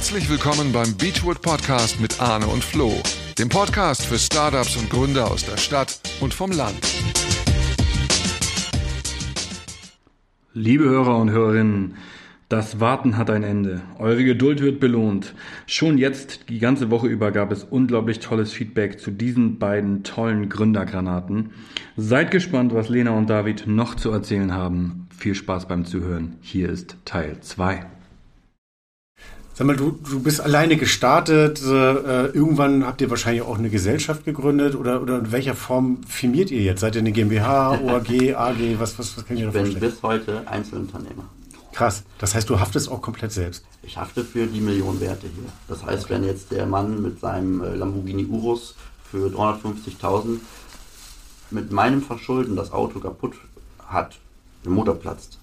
Herzlich willkommen beim Beachwood Podcast mit Arne und Flo, dem Podcast für Startups und Gründer aus der Stadt und vom Land. Liebe Hörer und Hörerinnen, das Warten hat ein Ende. Eure Geduld wird belohnt. Schon jetzt, die ganze Woche über, gab es unglaublich tolles Feedback zu diesen beiden tollen Gründergranaten. Seid gespannt, was Lena und David noch zu erzählen haben. Viel Spaß beim Zuhören. Hier ist Teil 2. Sag mal, du, du bist alleine gestartet. Äh, irgendwann habt ihr wahrscheinlich auch eine Gesellschaft gegründet oder, oder in welcher Form firmiert ihr jetzt? Seid ihr eine GmbH, OAG, AG? Was, was, was kann ich mir da Ich bin vorstellen? bis heute Einzelunternehmer. Krass. Das heißt, du haftest auch komplett selbst. Ich hafte für die Millionenwerte hier. Das heißt, wenn jetzt der Mann mit seinem äh, Lamborghini Urus für 350.000 mit meinem Verschulden das Auto kaputt hat, der Motor platzt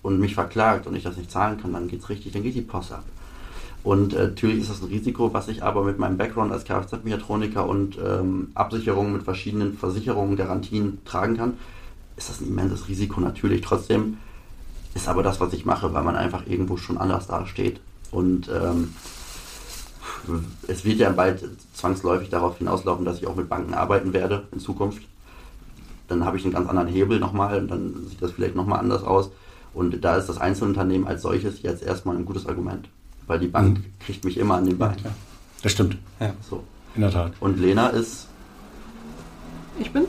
und mich verklagt und ich das nicht zahlen kann, dann geht's richtig, dann geht die Post ab. Und äh, natürlich ist das ein Risiko, was ich aber mit meinem Background als Kfz-Mechatroniker und ähm, Absicherung mit verschiedenen Versicherungen, Garantien tragen kann, ist das ein immenses Risiko natürlich. Trotzdem ist aber das, was ich mache, weil man einfach irgendwo schon anders dasteht. Und ähm, es wird ja bald zwangsläufig darauf hinauslaufen, dass ich auch mit Banken arbeiten werde in Zukunft. Dann habe ich einen ganz anderen Hebel nochmal und dann sieht das vielleicht nochmal anders aus. Und da ist das Einzelunternehmen als solches jetzt erstmal ein gutes Argument. Weil die Bank Mhm. kriegt mich immer an den Bein. Das stimmt. So. In der Tat. Und Lena ist, Ich bin,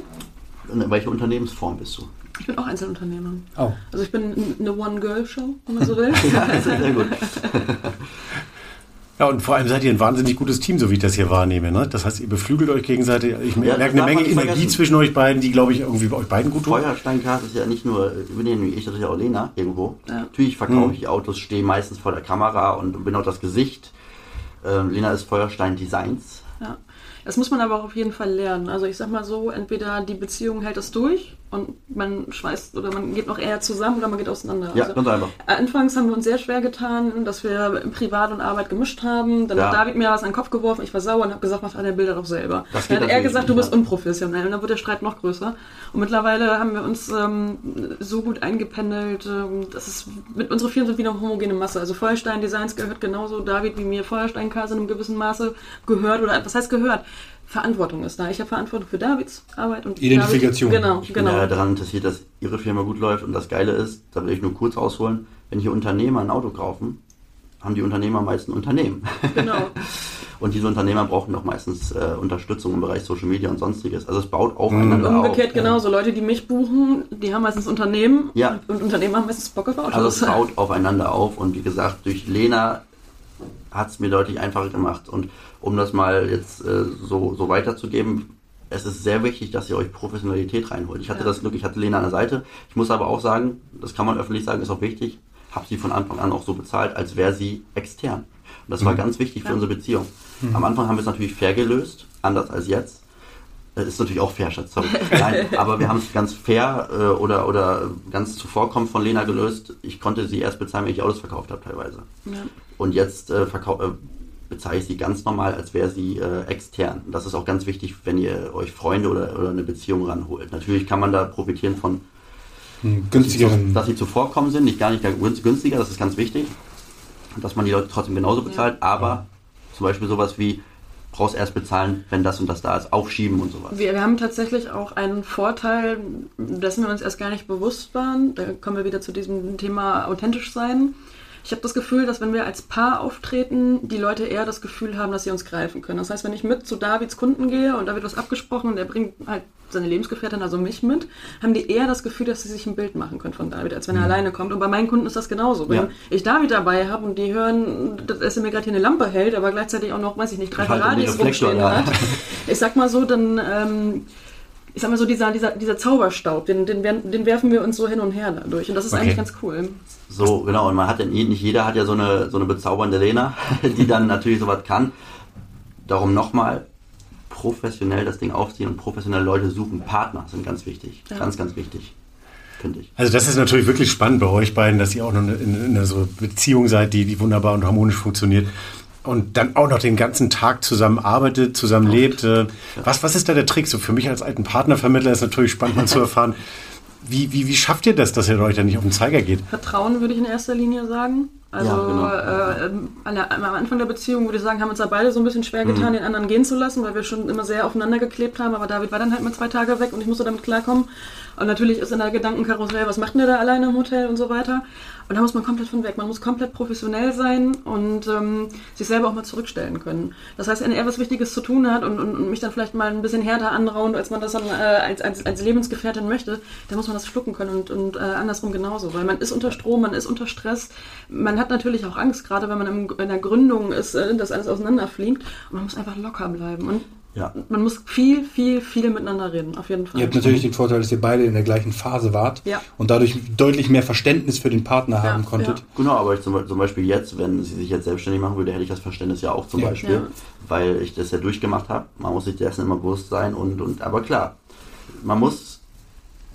in welche Unternehmensform bist du? ich bin auch Einzelunternehmer. Oh. Also ich bin eine One-Girl-Show, wenn man so will. Ja, das ist sehr gut. Ja, und vor allem seid ihr ein wahnsinnig gutes Team, so wie ich das hier wahrnehme. Ne? Das heißt, ihr beflügelt euch gegenseitig. Ich Ja, merke das eine Menge Energie vergessen. zwischen euch beiden, die, glaube ich, irgendwie bei euch beiden gut tut. Feuersteincast ist ja nicht nur, ich bin ja nicht ich, das ist ja auch Lena irgendwo. Ja. Natürlich verkaufe Mhm. ich Autos, stehe meistens vor der Kamera und bin auch das Gesicht. Ähm, Lena ist Feuerstein Designs. ja. Das muss man aber auch auf jeden Fall lernen. Also ich sag mal so, entweder die Beziehung hält es durch und man schweißt oder man geht noch eher zusammen oder man geht auseinander. Ja, also, ganz einfach. Anfangs haben wir uns sehr schwer getan, dass wir Privat und Arbeit gemischt haben. Dann Ja. hat David mir was an den Kopf geworfen, ich war sauer und habe gesagt, mach deine Bilder doch selber. Das Dann hat er gesagt, du bist ja. unprofessionell und dann wird der Streit noch größer. Und mittlerweile haben wir uns ähm, so gut eingependelt, ähm, das ist mit unsere Firmen sind wieder eine homogene Masse. Also Feuerstein Designs gehört genauso David wie mir Feuerstein in einem gewissen Maße gehört oder was heißt gehört? Verantwortung ist da. Ich habe Verantwortung für Davids Arbeit und Identifikation. David, genau, Ich bin genau. ja daran interessiert, dass Ihre Firma gut läuft. Und das Geile ist, da will ich nur kurz ausholen, wenn hier Unternehmer ein Auto kaufen, haben die Unternehmer meist ein Unternehmen. genau. Und diese Unternehmer brauchen doch meistens äh, Unterstützung im Bereich Social Media und sonstiges. Also es baut aufeinander Und auf. umgekehrt genauso. Leute, die mich buchen, die haben meistens Unternehmen Ja. und Unternehmen haben meistens Bock auf Autos. Also es baut aufeinander auf und wie gesagt, durch Lena hat es mir deutlich einfacher gemacht. Und um das mal jetzt äh, so, so weiterzugeben, es ist sehr wichtig, dass ihr euch Professionalität reinholt. Ich hatte Ja. das Glück, ich hatte Lena an der Seite. Ich muss aber auch sagen, das kann man öffentlich sagen, ist auch wichtig, habe sie von Anfang an auch so bezahlt, als wäre sie extern. Und das war ganz wichtig für Ja. unsere Beziehung. Am Anfang haben wir es natürlich fair gelöst, anders als jetzt. Das ist natürlich auch fair, Schatz, sorry. Nein, aber wir haben es ganz fair äh, oder, oder ganz zuvorkommend von Lena gelöst. Ich konnte sie erst bezahlen, wenn ich Autos verkauft habe teilweise. Ja. Und jetzt äh, verkau- äh, bezahle ich sie ganz normal, als wäre sie äh, extern. Und das ist auch ganz wichtig, wenn ihr euch Freunde oder, oder eine Beziehung ranholt. Natürlich kann man da profitieren von, Einen günstigeren. dass sie zuvorkommen sind, nicht gar nicht günst- günstiger, das ist ganz wichtig. Dass man die Leute trotzdem genauso bezahlt, aber zum Beispiel sowas wie, brauchst erst bezahlen, wenn das und das da ist, aufschieben und sowas. Wir, wir haben tatsächlich auch einen Vorteil, dessen wir uns erst gar nicht bewusst waren. Da kommen wir wieder zu diesem Thema authentisch sein. Ich habe das Gefühl, dass wenn wir als Paar auftreten, die Leute eher das Gefühl haben, dass sie uns greifen können. Das heißt, wenn ich mit zu Davids Kunden gehe und da wird was abgesprochen und der bringt halt seine Lebensgefährtin, also mich mit, haben die eher das Gefühl, dass sie sich ein Bild machen können von David, als wenn er alleine kommt. Und bei meinen Kunden ist das genauso. Wenn Ja. ich David dabei habe und die hören, dass er mir gerade hier eine Lampe hält, aber gleichzeitig auch noch, weiß ich nicht, drei den Ferraris rumstehen hat. Ich sag mal so, dann, ähm, ich sag mal so, dieser, dieser, dieser Zauberstaub, den, den, den werfen wir uns so hin und her dadurch. Und das ist Okay. eigentlich ganz cool. So, genau, und man hat ja nie- nicht jeder hat ja so eine, so eine bezaubernde Lena, die dann natürlich sowas kann. Darum nochmal professionell das Ding aufziehen und professionelle Leute suchen. Partner sind ganz wichtig. Ja. Ganz, ganz wichtig. Finde ich. Also das ist natürlich wirklich spannend bei euch beiden, dass ihr auch noch in, in einer so Beziehung seid, die, die wunderbar und harmonisch funktioniert. Und dann auch noch den ganzen Tag zusammen arbeitet, zusammen lebt. Äh, Was, was ist da der Trick? So für mich als alten Partnervermittler ist natürlich spannend mal zu erfahren, wie, wie, wie schafft ihr das, dass ihr euch da nicht auf den Zeiger geht? Vertrauen würde ich in erster Linie sagen. Also Ja, genau. äh, an der, am Anfang der Beziehung würde ich sagen, haben uns da beide so ein bisschen schwer getan, Mhm. den anderen gehen zu lassen, weil wir schon immer sehr aufeinander geklebt haben. Aber David war dann halt mal zwei Tage weg und ich musste damit klarkommen. Und natürlich ist in der Gedankenkarussell, was macht denn der da alleine im Hotel und so weiter. Und da muss man komplett von weg. Man muss komplett professionell sein und ähm, sich selber auch mal zurückstellen können. Das heißt, wenn er was Wichtiges zu tun hat und, und, und mich dann vielleicht mal ein bisschen härter anraunt, als man das dann äh, als, als, als Lebensgefährtin möchte, dann muss man das schlucken können und, und äh, andersrum genauso. Weil man ist unter Strom, man ist unter Stress. Man hat natürlich auch Angst, gerade wenn man im, in der Gründung ist, äh, dass alles auseinanderfliegt. Und man muss einfach locker bleiben. Und Ja. man muss viel, viel, viel miteinander reden, auf jeden Fall. Ihr habt natürlich den Vorteil, dass ihr beide in der gleichen Phase wart Ja. und dadurch deutlich mehr Verständnis für den Partner Ja, haben konntet. ja. Genau, aber ich zum, zum Beispiel jetzt, wenn sie sich jetzt selbstständig machen würde, hätte ich das Verständnis ja auch zum Ja. Beispiel, Ja. weil ich das ja durchgemacht habe. Man muss sich dessen immer bewusst sein und, und aber klar, man muss,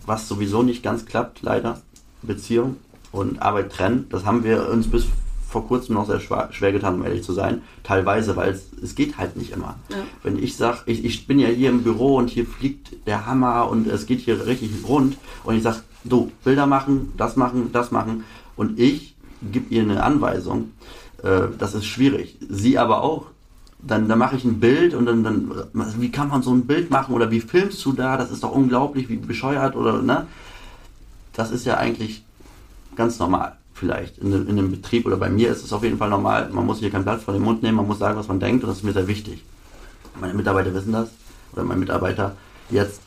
was sowieso nicht ganz klappt, leider, Beziehung und Arbeit trennen. Das haben wir uns bis vor kurzem noch sehr schwer, schwer getan, um ehrlich zu sein. Teilweise, weil es, es geht halt nicht immer. Ja. Wenn ich sage, ich, ich bin ja hier im Büro und hier fliegt der Hammer und es geht hier richtig rund und ich sage, du, Bilder machen, das machen, das machen und ich gebe ihr eine Anweisung, äh, das ist schwierig. Sie aber auch. Dann, dann mache ich ein Bild und dann, dann, wie kann man so ein Bild machen oder wie filmst du da? Das ist doch unglaublich, wie bescheuert oder, ne? Das ist ja eigentlich ganz normal, vielleicht. In, in einem Betrieb oder bei mir ist es auf jeden Fall normal. Man muss hier kein Blatt vor den Mund nehmen, man muss sagen, was man denkt und das ist mir sehr wichtig. Meine Mitarbeiter wissen das oder mein Mitarbeiter jetzt.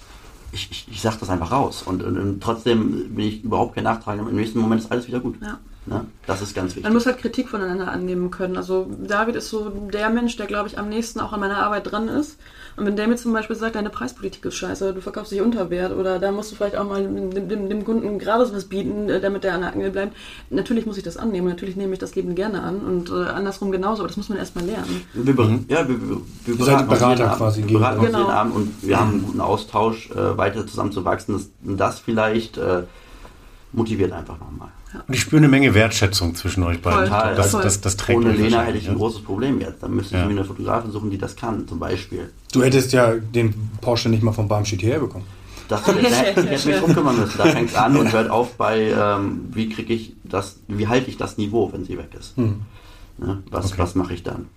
Ich, ich, ich sage das einfach raus und, und, und trotzdem bin ich überhaupt kein Nachtragender. Im nächsten Moment ist alles wieder gut. Ja. Ne? Das ist ganz wichtig. Man muss halt Kritik voneinander annehmen können. Also David ist so der Mensch, der, glaube ich, am nächsten auch an meiner Arbeit dran ist. Und wenn der mir zum Beispiel sagt, deine Preispolitik ist scheiße, du verkaufst dich unter Wert oder da musst du vielleicht auch mal dem, dem, dem Kunden gerade was bieten, äh, damit der an der Angel bleibt. Natürlich muss ich das annehmen. Natürlich nehme ich das Leben gerne an und äh, andersrum genauso. Aber das muss man erstmal lernen. Wir, ber- ja, wir, wir, wir beraten uns Berater jeden Abend. quasi Wir beraten uns Genau. jeden Abend und wir haben einen guten Austausch, äh, weiter zusammen zu wachsen. Das, das vielleicht äh, motiviert einfach nochmal. Und ich spüre eine Menge Wertschätzung zwischen euch beiden. Voll, das, voll. das, das trägt Ohne Lena hätte ich ein ja. großes Problem jetzt. Dann müsste Ja. ich mir eine Fotografin suchen, die das kann, zum Beispiel. Du hättest ja den Porsche nicht mal vom Barmstedt hierher bekommen. Das hätte ich hätte mich drum kümmern müssen. Da fängt es an und hört auf bei, ähm, wie kriege ich das, wie halte ich das Niveau, wenn sie weg ist. Ne? Was, Okay. was mache ich dann?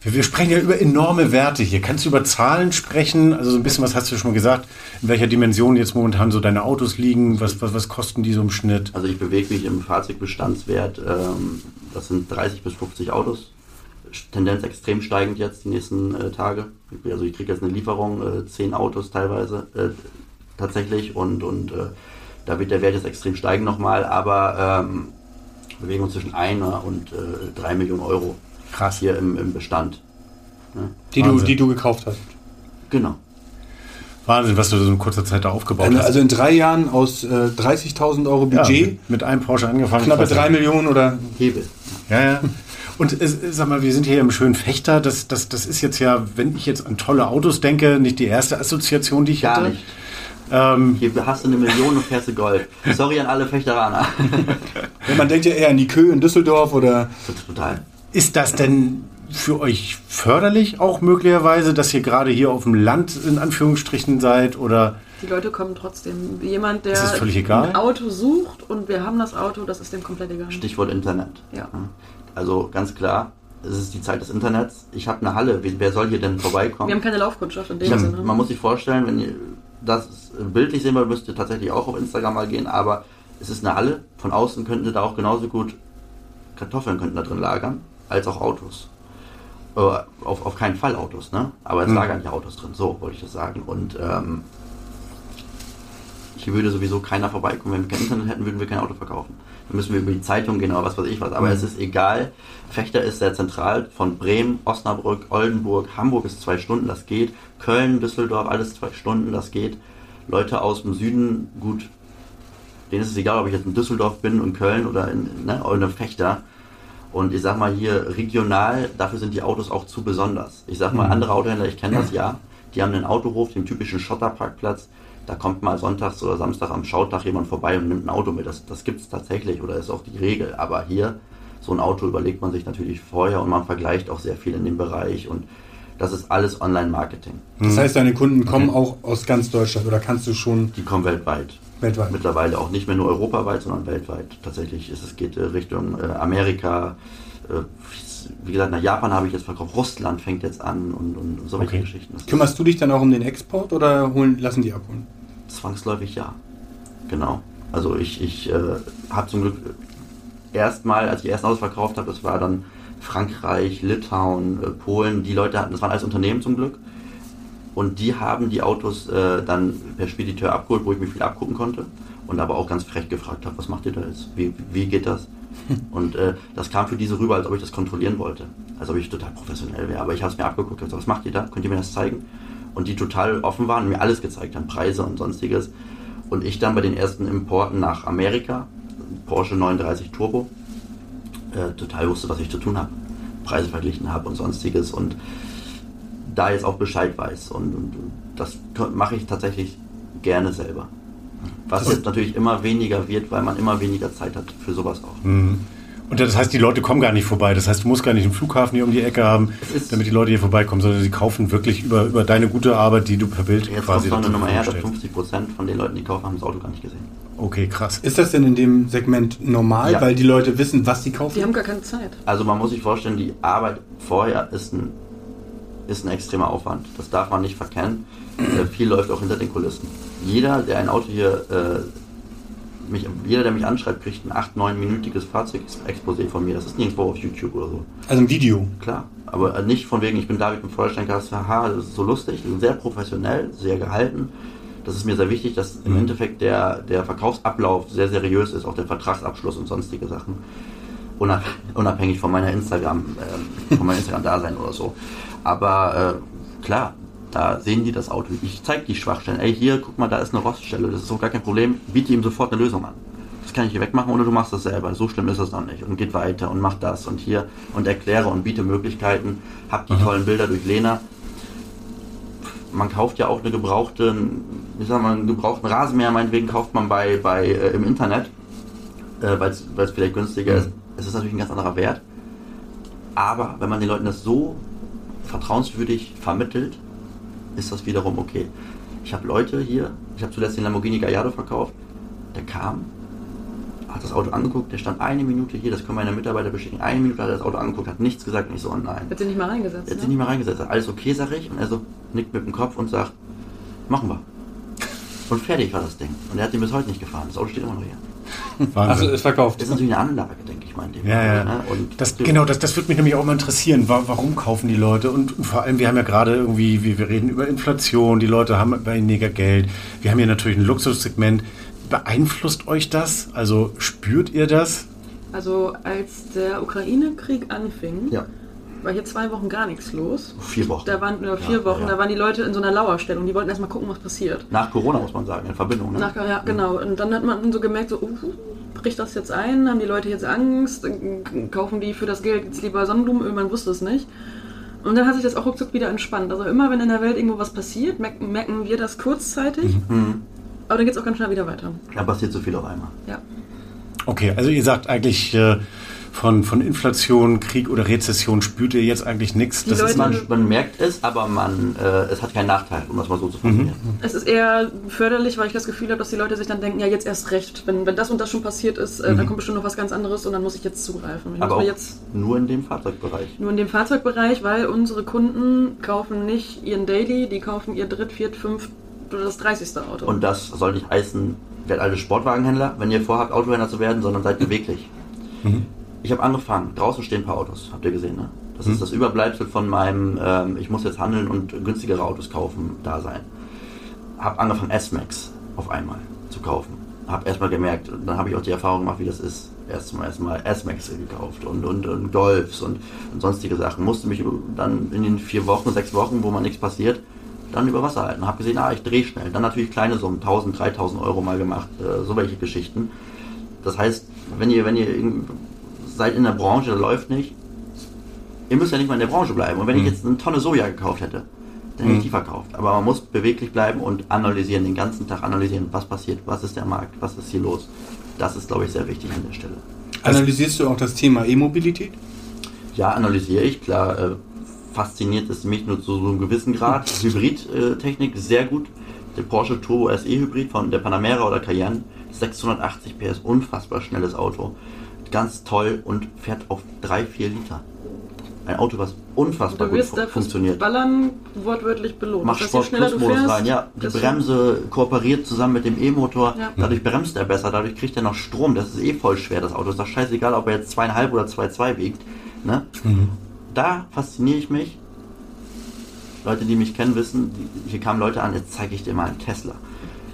Wir, wir sprechen ja über enorme Werte hier. Kannst du über Zahlen sprechen? Also so ein bisschen, was hast du schon mal gesagt? In welcher Dimension jetzt momentan so deine Autos liegen? Was, was, was kosten die so im Schnitt? Also ich bewege mich im Fahrzeugbestandswert, ähm, das sind 30 bis 50 Autos. Tendenz extrem steigend jetzt die nächsten äh, Tage. Also ich kriege jetzt eine Lieferung, äh, 10 Autos teilweise äh, tatsächlich und, und äh, da wird der Wert jetzt extrem steigen nochmal, aber ähm, bewegen uns zwischen 1 und äh, 3 Millionen Euro Krass. hier im, im Bestand. Die du, die du gekauft hast. Genau. Wahnsinn, was du so in kurzer Zeit da aufgebaut Also, hast. also in drei Jahren aus äh, 30.000 Euro ja, Budget, mit, mit einem Porsche angefangen. knappe drei Millionen oder Hebel. Ja, ja. Und es, sag mal, wir sind hier im schönen Fechter. Das, das, das ist jetzt ja, wenn ich jetzt an tolle Autos denke, nicht die erste Assoziation, die ich Gar hätte. nicht. Ähm, Hier hast du eine Million und fährst du Gold. Sorry an alle Fechteraner. Ja, man denkt ja eher an die Kö in Düsseldorf oder Total. Ist das denn für euch förderlich auch möglicherweise, dass ihr gerade hier auf dem Land in Anführungsstrichen seid oder Die Leute kommen trotzdem. Jemand, der Ist das völlig egal? ein Auto sucht und wir haben das Auto, das ist dem komplett egal. Stichwort Internet. Ja. Also ganz klar, es ist die Zeit des Internets. Ich habe eine Halle. Wer soll hier denn vorbeikommen? Wir haben keine Laufkundschaft in Ich dem hab, Sinne. man muss sich vorstellen, wenn ihr das bildlich sehen wollt, müsst ihr tatsächlich auch auf Instagram mal gehen, aber es ist eine Halle. Von außen könnten sie da auch genauso gut Kartoffeln könnten da drin lagern, als auch Autos. Äh, auf, auf keinen Fall Autos, ne? Aber es Mhm. lagern ja Autos drin, so wollte ich das sagen. Und ähm, hier würde sowieso keiner vorbeikommen. Wenn wir kein Internet hätten, würden wir kein Auto verkaufen. Dann müssen wir über die Zeitung gehen oder was weiß ich was. Aber es ist egal. Fechter ist sehr zentral. Von Bremen, Osnabrück, Oldenburg, Hamburg ist zwei Stunden, das geht. Köln, Düsseldorf, alles zwei Stunden, das geht. Leute aus dem Süden, gut, denen ist es egal, ob ich jetzt in Düsseldorf bin und Köln oder in, ne, oder in Fechter. Und ich sag mal hier regional, dafür sind die Autos auch zu besonders. Ich sag mal, andere Autohändler, ich kenne das ja, die haben einen Autohof, den typischen Schotterparkplatz. Da kommt mal sonntags oder samstags am Schautag jemand vorbei und nimmt ein Auto mit. Das, das gibt es tatsächlich oder ist auch die Regel. Aber hier, so ein Auto überlegt man sich natürlich vorher und man vergleicht auch sehr viel in dem Bereich. Und das ist alles Online-Marketing. das heißt, deine Kunden kommen auch aus ganz Deutschland oder kannst du schon Die kommen weltweit. Weltweit. Mittlerweile auch nicht mehr nur europaweit, sondern weltweit. Tatsächlich ist es geht äh, Richtung äh, Amerika. Äh, wie gesagt, nach Japan habe ich jetzt verkauft. Russland fängt jetzt an und, und solche Okay. Geschichten. Das Kümmerst du dich dann auch um den Export oder holen, lassen die abholen? Zwangsläufig ja. Genau. Also ich, ich äh, habe zum Glück erstmal, als ich ersten Autos verkauft habe, das war dann Frankreich, Litauen, Polen, die Leute hatten, das waren alles Unternehmen zum Glück. Und die haben die Autos äh, dann per Spediteur abgeholt, wo ich mir viel abgucken konnte. Und aber auch ganz frech gefragt habe, was macht ihr da jetzt? Wie, wie geht das? Und äh, das kam für diese rüber, als ob ich das kontrollieren wollte. Als ob ich total professionell wäre. Aber ich habe es mir abgeguckt und gesagt, was macht ihr da? Könnt ihr mir das zeigen? Und die total offen waren und mir alles gezeigt haben, Preise und sonstiges. Und ich dann bei den ersten Importen nach Amerika, Porsche 930 Turbo, äh, total wusste, was ich zu tun habe. Preise verglichen habe und sonstiges. Und da jetzt auch Bescheid weiß. Und, und das mache ich tatsächlich gerne selber. Was jetzt natürlich immer weniger wird, weil man immer weniger Zeit hat für sowas auch. Und das heißt, die Leute kommen gar nicht vorbei. Das heißt, du musst gar nicht einen Flughafen hier um die Ecke haben, damit die Leute hier vorbeikommen, sondern sie kaufen wirklich über, über deine gute Arbeit, die du per Bild Jetzt quasi kommt noch eine Nummer her, dass Verfügung 50 Prozent von den Leuten, die kaufen, haben das Auto gar nicht gesehen. Okay, krass. Ist das denn in dem Segment normal, Ja. weil die Leute wissen, was sie kaufen? Die haben gar keine Zeit. Also man muss sich vorstellen, die Arbeit vorher ist ein, ist ein extremer Aufwand. Das darf man nicht verkennen. Äh, viel läuft auch hinter den Kulissen. Jeder, der ein Auto hier, äh, mich, jeder, der mich anschreibt, kriegt ein 8-, 9-minütiges Fahrzeugexposé von mir. Das ist nirgendwo auf YouTube oder so. also ein Video. Klar. Aber äh, nicht von wegen, ich bin David mit Feuersteinkast, haha, das ist so lustig. Sehr professionell, sehr gehalten. Das ist mir sehr wichtig, dass im Endeffekt der, der Verkaufsablauf sehr seriös ist, auch der Vertragsabschluss und sonstige Sachen. Unab unabhängig von meiner Instagram, ähm, von meinem Instagram-Dasein oder so. Aber äh, klar, da sehen die das Auto. Ich zeige die Schwachstellen. Ey, hier, guck mal, da ist eine Roststelle. Das ist doch gar kein Problem. Biete ihm sofort eine Lösung an. Das kann ich hier wegmachen oder du machst das selber. So schlimm ist es noch nicht. Und geht weiter und mach das und hier und erkläre und biete Möglichkeiten. Hab die tollen Bilder durch Lena. Man kauft ja auch eine gebrauchte, ich sag mal, einen gebrauchten Rasenmäher, meinetwegen kauft man bei, bei äh, im Internet, äh, weil es vielleicht günstiger ist. Es ist natürlich ein ganz anderer Wert. Aber wenn man den Leuten das so vertrauenswürdig vermittelt, ist das wiederum okay. Ich habe Leute hier, ich habe zuletzt den Lamborghini Gallardo verkauft, der kam, hat das Auto angeguckt, der stand eine Minute hier, das können meine Mitarbeiter bestätigen, eine Minute hat er das Auto angeguckt, hat nichts gesagt und ich so, oh nein. Hat sie nicht mal reingesetzt. Hat Ne? nicht mehr reingesetzt, alles okay, sag ich, und er so nickt mit dem Kopf und sagt, machen wir. Und fertig war das Ding. Und er hat den bis heute nicht gefahren, das Auto steht immer noch hier. Wahnsinn. Also ist verkauft. Das ist natürlich eine Anlage, denke ich in dem Ja, ja. ne? Und Das, genau, das, das würde mich nämlich auch mal interessieren. Wa- Warum kaufen die Leute? Und, und vor allem, wir haben ja gerade irgendwie, wir, wir reden über Inflation, die Leute haben weniger Geld. Wir haben hier natürlich ein Luxussegment. Beeinflusst euch das? Also spürt ihr das? Also als der Ukraine-Krieg anfing, Ja, war hier zwei Wochen gar nichts los. vier Wochen. Da waren nur vier Ja, Wochen, ja. da waren die Leute in so einer Lauerstellung. Die wollten erstmal gucken, was passiert. Nach Corona muss man sagen, in Verbindung. Ne? Nach, ja, genau. Und dann hat man so gemerkt, so, uh, bricht das jetzt ein? Haben die Leute jetzt Angst? Kaufen die für das Geld jetzt lieber Sonnenblumenöl? Man wusste es nicht. Und dann hat sich das auch ruckzuck wieder entspannt. Also immer, wenn in der Welt irgendwo was passiert, merken, merken wir das kurzzeitig. Mhm. Aber dann geht es auch ganz schnell wieder weiter. Da passiert so viel auf einmal. Ja. Okay, also ihr sagt eigentlich, äh, von, von Inflation, Krieg oder Rezession spürt ihr jetzt eigentlich nichts. Die Das ist Leute- Man, man merkt es, aber man, äh, es hat keinen Nachteil, um das mal so zu formulieren. Es ist eher förderlich, weil ich das Gefühl habe, dass die Leute sich dann denken, ja, jetzt erst recht. Wenn, wenn das und das schon passiert ist, äh, dann kommt bestimmt noch was ganz anderes und dann muss ich jetzt zugreifen. Ich Aber auch jetzt nur in dem Fahrzeugbereich. nur in dem Fahrzeugbereich, weil unsere Kunden kaufen nicht ihren Daily, die kaufen ihr dritt, viert, fünft oder das 30. Auto. Und das soll nicht heißen, werdet alle Sportwagenhändler, wenn ihr vorhabt, Autohändler zu werden, sondern seid beweglich. Ich habe angefangen, draußen stehen ein paar Autos, habt ihr gesehen, ne? Das ist das Überbleibsel von meinem, ähm, ich muss jetzt handeln und günstigere Autos kaufen, da sein. Hab angefangen, S-Max auf einmal zu kaufen. Hab erstmal gemerkt, dann habe ich auch die Erfahrung gemacht, wie das ist. Erstmal erstmal S-Max gekauft und, und, und Golfs und, und sonstige Sachen. Musste mich dann in den vier Wochen, sechs Wochen, wo man nichts passiert, dann über Wasser halten. Hab gesehen, ah, ich drehe schnell. Dann natürlich kleine Summen, 1000, 3000 Euro mal gemacht, äh, so welche Geschichten. Das heißt, wenn ihr, wenn ihr seid in der Branche, da läuft nicht, ihr müsst ja nicht mal in der Branche bleiben. Und wenn ich jetzt eine Tonne Soja gekauft hätte, dann hätte ich die verkauft. Aber man muss beweglich bleiben und analysieren, den ganzen Tag analysieren, was passiert, was ist der Markt, was ist hier los. Das ist, glaube ich, sehr wichtig an der Stelle. Analysierst du auch das Thema E-Mobilität? Ja, analysiere ich, klar. Äh, fasziniert es mich nur zu so einem gewissen Grad. Hybridtechnik sehr gut. der Porsche Turbo SE Hybrid von der Panamera oder Cayenne. 680 PS, unfassbar schnelles Auto. Ganz toll und fährt auf 3, 4 Liter. Ein Auto, was unfassbar Du gut wirst fu funktioniert. Ballern wortwörtlich belohnt. Mach Sport Plus du Modus fährst, rein, ja. Die Bremse kooperiert zusammen mit dem E-Motor. Ja. Dadurch bremst er besser, dadurch kriegt er noch Strom. Das ist eh voll schwer, das Auto. Ist doch scheißegal, ob er jetzt zweieinhalb oder 2,2 wiegt. Ne? Da fasziniere ich mich. Leute, die mich kennen, wissen, die, hier kamen Leute an, jetzt zeige ich dir mal einen Tesla.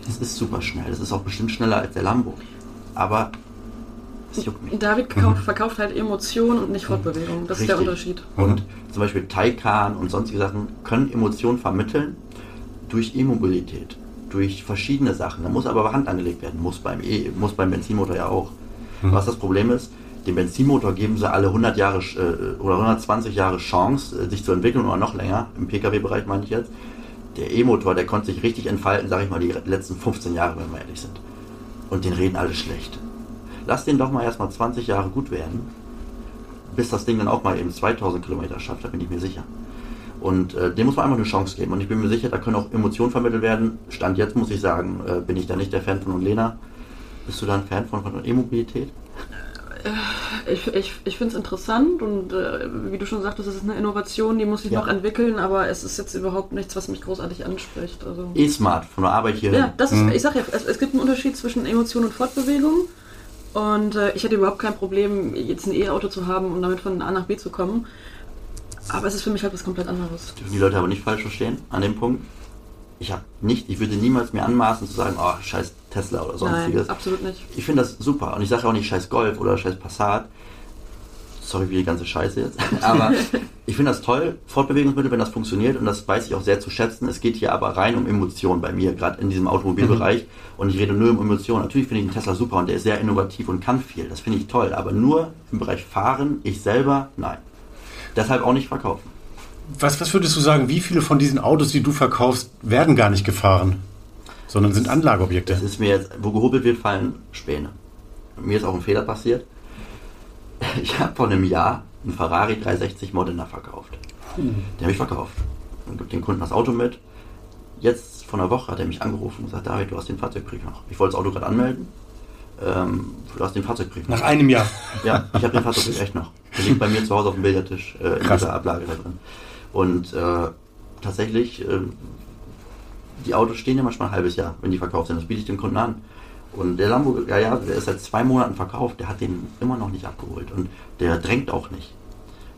Das ist super schnell. Das ist auch bestimmt schneller als der Lambo. Aber es juckt mich. David kauft, verkauft halt Emotionen und nicht Fortbewegung. Das ist der Richtig. Unterschied. Und zum Beispiel Taycan und sonstige Sachen können Emotionen vermitteln durch E-Mobilität, durch verschiedene Sachen. Da muss aber Hand angelegt werden, muss beim, e muss beim Benzinmotor ja auch. Was das Problem ist, dem Benzinmotor geben sie alle 100 Jahre äh, oder 120 Jahre Chance, äh, sich zu entwickeln oder noch länger, im Pkw-Bereich meine ich jetzt. Der E-Motor, der konnte sich richtig entfalten, sage ich mal, die letzten 15 Jahre, wenn wir ehrlich sind. Und den reden alle schlecht. Lass den doch mal erstmal 20 Jahre gut werden, bis das Ding dann auch mal eben 2000 Kilometer schafft, da bin ich mir sicher. Und äh, dem muss man einfach eine Chance geben. Und ich bin mir sicher, da können auch Emotionen vermittelt werden. Stand jetzt muss ich sagen, äh, bin ich da nicht der Fan von und Lena. Bist du da ein Fan von, von E-Mobilität? Ich, ich, ich finde es interessant und äh, wie du schon sagtest, es ist eine Innovation, die muss sich Ja. noch entwickeln, aber es ist jetzt überhaupt nichts, was mich großartig anspricht. Also. E-Smart, von der Arbeit hier. Ja, das ist, ich sag ja, es, es gibt einen Unterschied zwischen Emotion und Fortbewegung. Und äh, ich hätte überhaupt kein Problem, jetzt ein E-Auto zu haben und damit von A nach B zu kommen. Aber es ist für mich halt was komplett anderes. Dürfen die Leute aber nicht falsch verstehen an dem Punkt. Ich habe nicht, ich würde niemals mir anmaßen zu sagen, oh, scheiß Tesla oder sonstiges. Nein, absolut nicht. Ich finde das super. Und ich sage auch nicht scheiß Golf oder scheiß Passat. Sorry für die ganze Scheiße jetzt. Aber ich finde das toll, Fortbewegungsmittel, wenn das funktioniert. Und das weiß ich auch sehr zu schätzen. Es geht hier aber rein um Emotionen bei mir, gerade in diesem Automobilbereich. Und ich rede nur um Emotionen. Natürlich finde ich den Tesla super und der ist sehr innovativ und kann viel. Das finde ich toll. Aber nur im Bereich Fahren, ich selber, nein. Deshalb auch nicht verkaufen. Was, was würdest du sagen, wie viele von diesen Autos, die du verkaufst, werden gar nicht gefahren, sondern sind Anlageobjekte? Das ist mir jetzt, wo gehobelt wird, fallen Späne. Mir ist auch ein Fehler passiert. Ich habe vor einem Jahr einen Ferrari 360 Modena verkauft. Den habe ich verkauft. Und gibt den Kunden das Auto mit. Jetzt vor einer Woche hat er mich angerufen und gesagt, David, du hast den Fahrzeugbrief noch. Ich wollte das Auto gerade anmelden. Ähm, du hast den Fahrzeugbrief noch. Nach einem Jahr. Ja, ich habe den Fahrzeugbrief echt noch. Der liegt bei mir zu Hause auf dem Bildertisch äh, in Krass. dieser Ablage da drin. Und äh, tatsächlich, äh, die Autos stehen ja manchmal ein halbes Jahr, wenn die verkauft sind. Das biete ich dem Kunden an. Und der Lambo, ja, ja, der ist seit zwei Monaten verkauft, der hat den immer noch nicht abgeholt. Und der drängt auch nicht.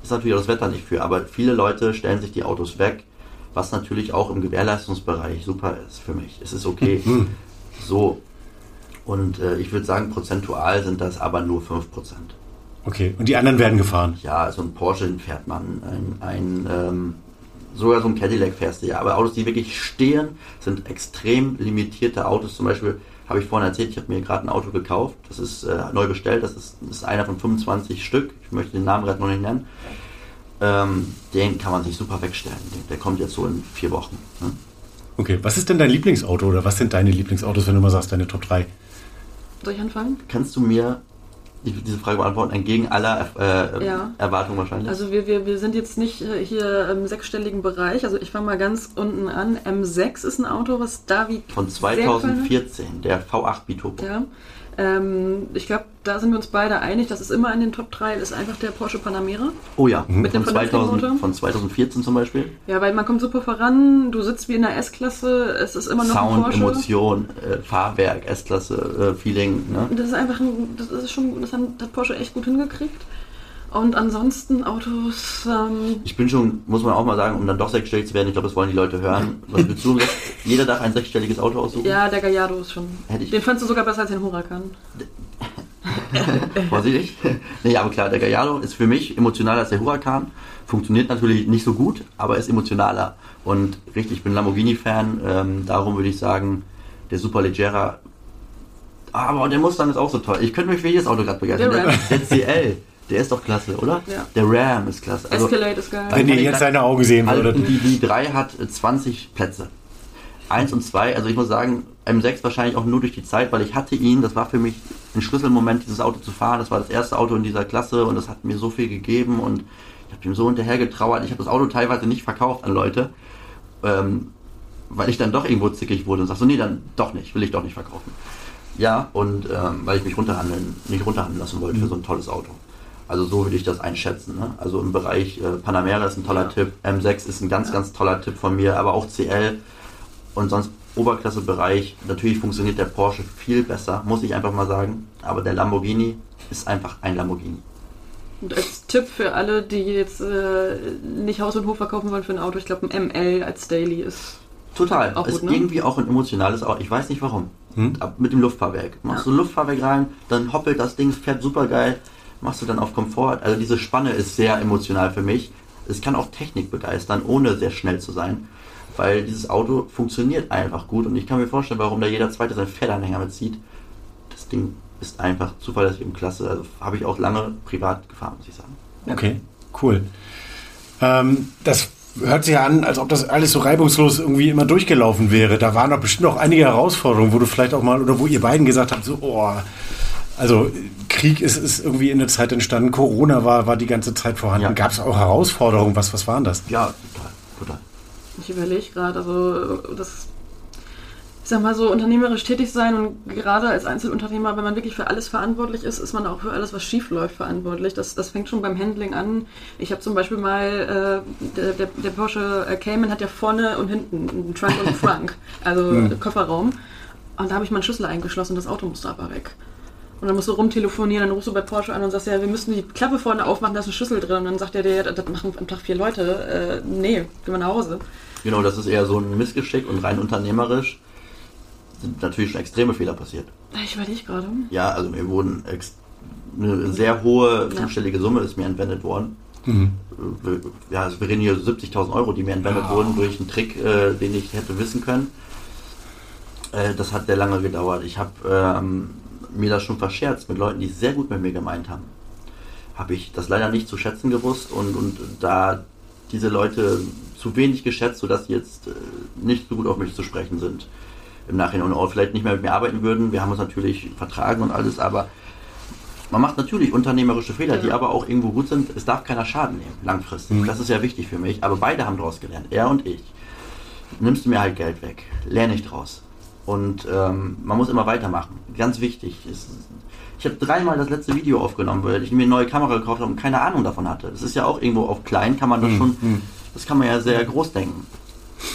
Ist natürlich auch das Wetter nicht für, aber viele Leute stellen sich die Autos weg, was natürlich auch im Gewährleistungsbereich super ist für mich. Es ist okay. So. Und äh, ich würde sagen, prozentual sind das aber nur 5%. Okay, und die anderen werden gefahren. Ja, so ein Porsche den fährt man, ein, ein ähm, sogar so ein Cadillac fährst du ja. Aber Autos, die wirklich stehen, sind extrem limitierte Autos. Zum Beispiel habe ich vorhin erzählt, ich habe mir gerade ein Auto gekauft. Das ist äh, neu bestellt. Das ist, das ist einer von 25 Stück. Ich möchte den Namen gerade noch nicht nennen. Ähm, den kann man sich super wegstellen. Der, der kommt jetzt so in vier Wochen. Ne? Okay, was ist denn dein Lieblingsauto oder was sind deine Lieblingsautos, wenn du mal sagst, deine Top 3? Soll ich anfangen? Kannst du mir die, diese Frage beantworten? Entgegen aller äh, Ja. Erwartungen wahrscheinlich. Also wir, wir, wir sind jetzt nicht äh, hier im sechsstelligen Bereich. Also ich fange mal ganz unten an. M6 ist ein Auto, was David von sehr gefallen hat. 2014, der V8 Biturbo. Ja. Ähm, ich glaube, da sind wir uns beide einig, das ist immer in den Top 3, ist einfach der Porsche Panamera. Oh ja, Mit dem von, vernünftigen 2000, Motor? von 2014 zum Beispiel. Ja, weil man kommt super voran, du sitzt wie in der S-Klasse, es ist immer noch ein Sound, Porsche. Emotion, äh, Fahrwerk, S-Klasse, äh, Feeling. Ne? Das ist einfach ein, das ist schon, das hat, hat Porsche echt gut hingekriegt. Und ansonsten Autos, ähm, Ich bin schon, muss man auch mal sagen, um dann doch sechsstellig zu werden, ich glaube, das wollen die Leute hören. Was willst du? Jeder darf ein sechsstelliges Auto aussuchen. ja, der Gallardo ist schon. Hätte ich- Den fandst du sogar besser als den Huracan. Vorsichtig. nee, aber klar, der Gallardo ist für mich emotionaler als der Huracan. Funktioniert natürlich nicht so gut, aber ist emotionaler. Und richtig, ich bin Lamborghini-Fan. Ähm, darum würde ich sagen, der Superleggera. Aber der Mustang ist auch so toll. Ich könnte mich für jedes Auto gerade begeistern. Der Der, Ram. Der ist doch klasse, oder? Ja. Der Ram ist klasse. Also, Escalade ist geil. Wenn ihr jetzt seine Augen sehen also würdet. die, die 3 hat äh, 20 Plätze. 1 und 2, also ich muss sagen, M6 wahrscheinlich auch nur durch die Zeit, weil ich hatte ihn, das war für mich ein Schlüsselmoment, dieses Auto zu fahren. Das war das erste Auto in dieser Klasse und das hat mir so viel gegeben und ich habe ihm so hinterher getrauert. Ich habe das Auto teilweise nicht verkauft an Leute. Ähm, weil ich dann doch irgendwo zickig wurde und sag so, nee, dann doch nicht, will ich doch nicht verkaufen. Ja, und ähm, weil ich mich runterhandeln, nicht runterhandeln lassen wollte für so ein tolles Auto. Also so würde ich das einschätzen. Ne? Also im Bereich äh, Panamera ist ein toller Tipp, M6 ist ein ganz, ganz toller Tipp von mir, aber auch CL und sonst Oberklasse-Bereich. Natürlich funktioniert der Porsche viel besser, muss ich einfach mal sagen. Aber der Lamborghini ist einfach ein Lamborghini. Und als Tipp für alle, die jetzt äh, nicht Haus und Hof verkaufen wollen für ein Auto, ich glaube ein ML als Daily ist. Total. Auch ist gut, ne? irgendwie auch ein emotionales Auto. Ich weiß nicht warum. Hm? Mit dem Luftfahrwerk. Machst du ein Luftfahrwerk rein, dann hoppelt das Ding, fährt super geil. Machst du dann auf Komfort. Also diese Spanne ist sehr emotional für mich. Es kann auch Technik begeistern, ohne sehr schnell zu sein. Weil dieses Auto funktioniert einfach gut und ich kann mir vorstellen, warum da jeder zweite seinen Pferdeanhänger mitzieht. Das Ding ist einfach zuverlässig und klasse. Also habe ich auch lange privat gefahren, muss ich sagen. Okay, cool. Ähm, das hört sich ja an, als ob das alles so reibungslos irgendwie immer durchgelaufen wäre. Da waren doch bestimmt auch einige Herausforderungen, wo du vielleicht auch mal oder wo ihr beiden gesagt habt, so, oh, also Krieg ist, ist irgendwie in der Zeit entstanden, Corona war, war die ganze Zeit vorhanden. Ja. Gab es auch Herausforderungen? Was, was waren das? Ja, total, total. Ich überlege gerade, also das, ich sag mal so, unternehmerisch tätig sein und gerade als Einzelunternehmer, wenn man wirklich für alles verantwortlich ist, ist man auch für alles, was schief läuft, verantwortlich. Das, das fängt schon beim Handling an. Ich habe zum Beispiel mal, äh, der, der, der Porsche äh, Cayman hat ja vorne und hinten einen Trunk und einen Frunk, also Kofferraum. Und da habe ich meinen Schlüssel eingeschlossen, das Auto musste aber weg. Und dann musst du rumtelefonieren, dann rufst du bei Porsche an und sagst, ja, wir müssen die Klappe vorne aufmachen, da ist ein Schlüssel drin. Und dann sagt er dir, ja, das machen am Tag vier Leute. Äh, nee, geh mal nach Hause. Genau, das ist eher so ein Missgeschick und rein unternehmerisch sind natürlich schon extreme Fehler passiert. Ich überlege gerade. Ja, also mir wurden ex eine sehr hohe fünfstellige Summe ist mir entwendet worden. Mhm. Äh, Ja, also wir reden hier 70.000 Euro, die mir entwendet wurden durch einen Trick, äh, den ich hätte wissen können. Äh, das hat sehr lange gedauert. Ich habe ähm, mir das schon verscherzt mit Leuten, die es sehr gut mit mir gemeint haben. Habe ich das leider nicht zu schätzen gewusst und, und da diese Leute zu wenig geschätzt, sodass sie jetzt äh, nicht so gut auf mich zu sprechen sind im Nachhinein und auch vielleicht nicht mehr mit mir arbeiten würden. Wir haben uns natürlich vertragen und alles, aber man macht natürlich unternehmerische Fehler, die aber auch irgendwo gut sind. Es darf keiner Schaden nehmen, langfristig. Das ist ja wichtig für mich. Aber beide haben daraus gelernt, er und ich. Nimmst du mir halt Geld weg, lerne ich draus. Und ähm, man muss immer weitermachen. Ganz wichtig. Ist, ich habe dreimal das letzte Video aufgenommen, weil ich mir eine neue Kamera gekauft habe und keine Ahnung davon hatte. Das ist ja auch irgendwo auf klein, kann man das schon, das kann man ja sehr groß denken.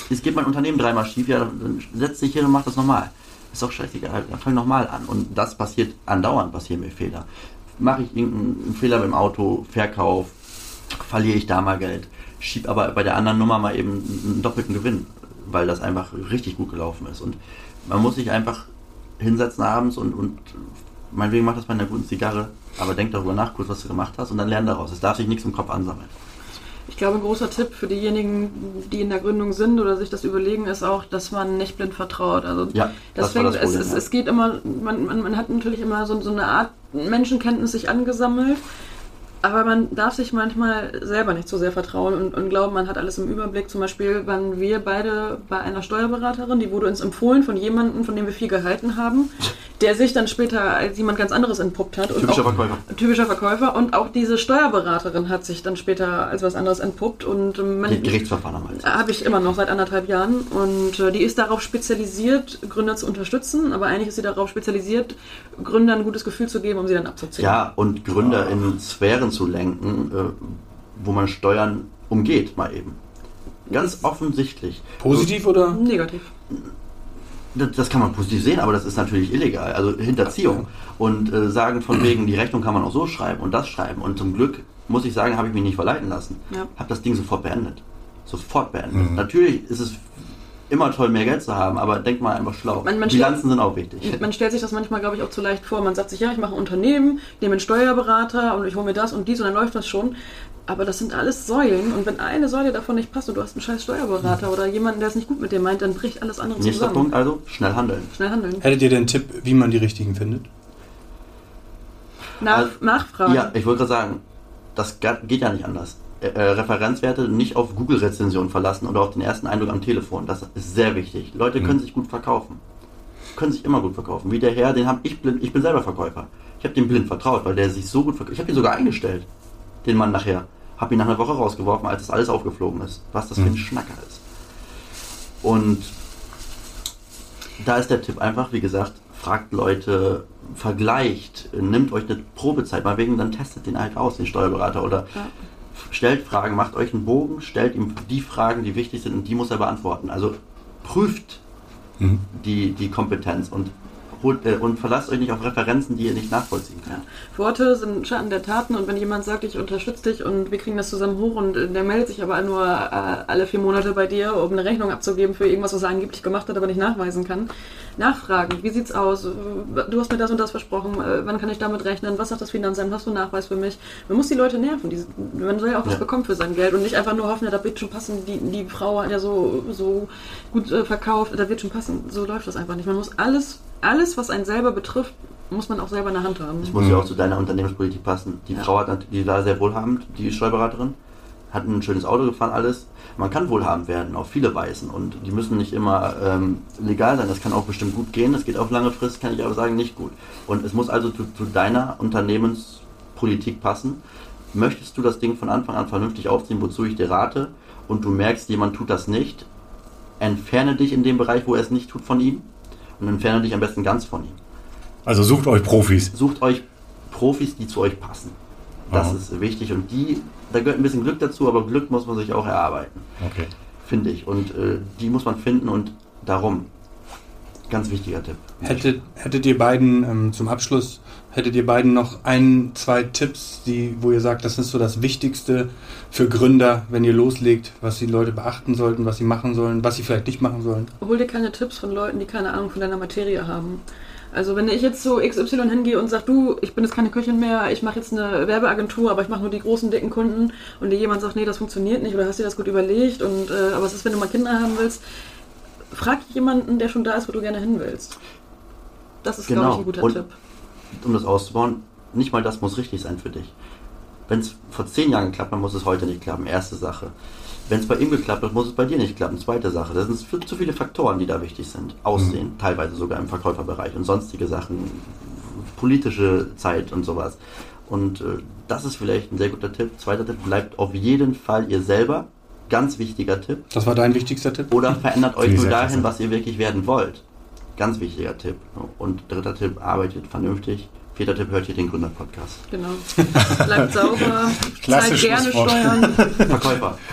Jetzt geht mein Unternehmen dreimal schief, ja, dann setz dich hin und mach das nochmal. Ist doch scheißegal, dann fang nochmal an. Und das passiert andauernd, passieren mir Fehler. Mache ich irgendeinen Fehler beim Auto, Verkauf, verliere ich da mal Geld, schieb aber bei der anderen Nummer mal eben einen doppelten Gewinn, weil das einfach richtig gut gelaufen ist. Und man muss sich einfach hinsetzen abends und, und meinetwegen macht das bei einer guten Zigarre, aber denk darüber nach, kurz, was du gemacht hast und dann lern daraus. Es darf sich nichts im Kopf ansammeln. Ich glaube, ein großer Tipp für diejenigen, die in der Gründung sind oder sich das überlegen, ist auch, dass man nicht blind vertraut. Also Ja, das fängt, das Problem, es, es, es geht immer, man, man, man hat natürlich immer so, so eine Art Menschenkenntnis sich angesammelt, aber man darf sich manchmal selber nicht so sehr vertrauen und, und glauben, man hat alles im Überblick. Zum Beispiel waren wir beide bei einer Steuerberaterin, die wurde uns empfohlen von jemandem, von dem wir viel gehalten haben, der sich dann später als jemand ganz anderes entpuppt hat. und Typischer auch- Verkäufer. Typischer Verkäufer und auch diese Steuerberaterin hat sich dann später als was anderes entpuppt und ähm, man, Gerichtsverfahren halt. habe ich immer noch seit anderthalb Jahren und äh, die ist darauf spezialisiert, Gründer zu unterstützen, aber eigentlich ist sie darauf spezialisiert, Gründern ein gutes Gefühl zu geben, um sie dann abzuziehen. Ja, und Gründer in Sphären zu lenken, äh, wo man Steuern umgeht, mal eben. Ganz offensichtlich. Positiv oder? Negativ. Das, kann man positiv sehen, aber das ist natürlich illegal. Also Hinterziehung. Und äh, sagen von wegen, die Rechnung kann man auch so schreiben und das schreiben. Und zum Glück, muss ich sagen, habe ich mich nicht verleiten lassen. Ja. Habe das Ding sofort beendet. Sofort beendet. Natürlich ist es immer toll, mehr Geld zu haben, aber denk mal einfach schlau. Man- man Bilanzen sind auch wichtig. Man stellt sich das manchmal, glaube ich, auch zu leicht vor. Man sagt sich, ja, ich mache ein Unternehmen, nehme einen Steuerberater und ich hole mir das und dies und dann läuft das schon. Aber das sind alles Säulen und wenn eine Säule davon nicht passt und du hast einen scheiß Steuerberater oder jemanden, der es nicht gut mit dir meint, dann bricht alles andere Nächster zusammen. Punkt also, schnell handeln. Schnell handeln. Hättet ihr den Tipp, wie man die richtigen findet? Nach, Also, nachfragen. Ja, ich wollte gerade sagen, das geht ja nicht anders. Äh, äh, Referenzwerte nicht auf Google-Rezensionen verlassen oder auf den ersten Eindruck am Telefon. Das ist sehr wichtig. Leute können sich gut verkaufen. Können sich immer gut verkaufen. Wie der Herr, den habe ich blind, ich bin selber Verkäufer. Ich habe dem blind vertraut, weil der sich so gut verkauft. Ich habe ihn sogar eingestellt, den Mann nachher. Habe ihn nach einer Woche rausgeworfen, als das alles aufgeflogen ist. Was das für ein Schnacker ist. Und da ist der Tipp einfach, wie gesagt, fragt Leute, vergleicht, nimmt euch eine Probezeit, mal wegen, dann testet den halt aus, den Steuerberater oder Ja. Stellt Fragen, macht euch einen Bogen, stellt ihm die Fragen, die wichtig sind und die muss er beantworten. Also prüft Mhm. die, die Kompetenz und holt, äh, und verlasst euch nicht auf Referenzen, die ihr nicht nachvollziehen könnt. Worte sind Schatten der Taten und wenn jemand sagt, ich unterstütze dich und wir kriegen das zusammen hoch und äh, der meldet sich aber nur äh, alle vier Monate bei dir, um eine Rechnung abzugeben für irgendwas, was er angeblich gemacht hat, aber nicht nachweisen kann, nachfragen, wie sieht's aus? Du hast mir das und das versprochen, äh, wann kann ich damit rechnen? Was sagt das Finanzamt? Hast du einen Nachweis für mich? Man muss die Leute nerven. Die, man soll ja auch was Ja. bekommen für sein Geld und nicht einfach nur hoffen, ja, das wird schon passen. Die, die Frau hat ja so, so gut äh, verkauft, das wird schon passen. So läuft das einfach nicht. Man muss alles, alles, was einen selber betrifft, muss man auch selber in der Hand haben. Das muss ja auch zu deiner Unternehmenspolitik passen. Die Frau hat die war sehr wohlhabend, die Steuerberaterin, hat ein schönes Auto gefahren, alles. Man kann wohlhabend werden, auf viele Weisen. Und die müssen nicht immer ähm, legal sein. Das kann auch bestimmt gut gehen. Das geht auf lange Frist, kann ich aber sagen, nicht gut. Und es muss also zu, zu deiner Unternehmenspolitik passen. Möchtest du das Ding von Anfang an vernünftig aufziehen, wozu ich dir rate, und du merkst, jemand tut das nicht, entferne dich in dem Bereich, wo er es nicht tut von ihm und entferne dich am besten ganz von ihm Also sucht euch Profis. sucht euch Profis, die zu euch passen. Das Aha. ist wichtig und die, da gehört ein bisschen Glück dazu, aber Glück muss man sich auch erarbeiten, Okay. finde ich. Und äh, die muss man finden und darum, ganz wichtiger Tipp. Hättet, hättet ihr beiden ähm, zum Abschluss, hättet ihr beiden noch ein, zwei Tipps, die, wo ihr sagt, das ist so das Wichtigste für Gründer, wenn ihr loslegt, was die Leute beachten sollten, was sie machen sollen, was sie vielleicht nicht machen sollen? Hol dir keine Tipps von Leuten, die keine Ahnung von deiner Materie haben. Also wenn ich jetzt zu XY hingehe und sage, du, ich bin jetzt keine Köchin mehr, ich mache jetzt eine Werbeagentur, aber ich mache nur die großen, dicken Kunden und dir jemand sagt, nee, das funktioniert nicht oder hast dir das gut überlegt und äh, aber was ist, wenn du mal Kinder haben willst? Frag jemanden, der schon da ist, wo du gerne hin willst. Das ist, glaube Genau. ich, ein guter Und- Tipp. Um das auszubauen, nicht mal das muss richtig sein für dich. Wenn es vor zehn Jahren geklappt hat, muss es heute nicht klappen. Erste Sache. Wenn es bei ihm geklappt hat, muss es bei dir nicht klappen. Zweite Sache. Das sind zu viele Faktoren, die da wichtig sind. Aussehen, teilweise sogar im Verkäuferbereich und sonstige Sachen, politische Zeit und sowas. Und äh, das ist vielleicht ein sehr guter Tipp. Zweiter Tipp, bleibt auf jeden Fall ihr selber. Ganz wichtiger Tipp. Das war dein wichtigster Tipp? Oder verändert euch nur dahin, was ihr wirklich werden wollt. Ganz wichtiger Tipp. Und dritter Tipp, arbeitet vernünftig. Vierter Tipp, hört hier den Gründer-Podcast. Genau. Bleibt sauber, zahlt gerne. Steuern. Verkäufer.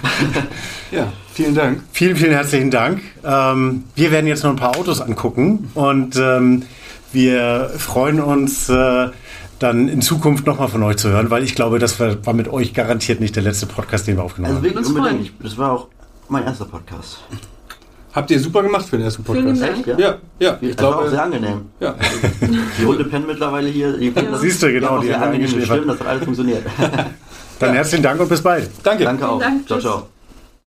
Ja, vielen Dank. Vielen, vielen herzlichen Dank. Ähm, wir werden jetzt noch ein paar Autos angucken und ähm, wir freuen uns äh, dann in Zukunft nochmal von euch zu hören, weil ich glaube, das war, war mit euch garantiert nicht der letzte Podcast, den wir aufgenommen Also haben. wirklich Uns freuen. unbedingt. Das war auch mein erster Podcast. Habt ihr super gemacht für den ersten Vielen Podcast. Dank. Echt, Ja, ja, ich das war auch sehr glaube, angenehm. ja. Die Hunde pennen mittlerweile hier. Die Ja. Siehst du, genau, die haben angenehme eingeschläfert. Stimmen, das hat alles funktioniert. Dann herzlichen Dank und bis bald. danke. Danke auch. Dank, ciao, tschüss. ciao.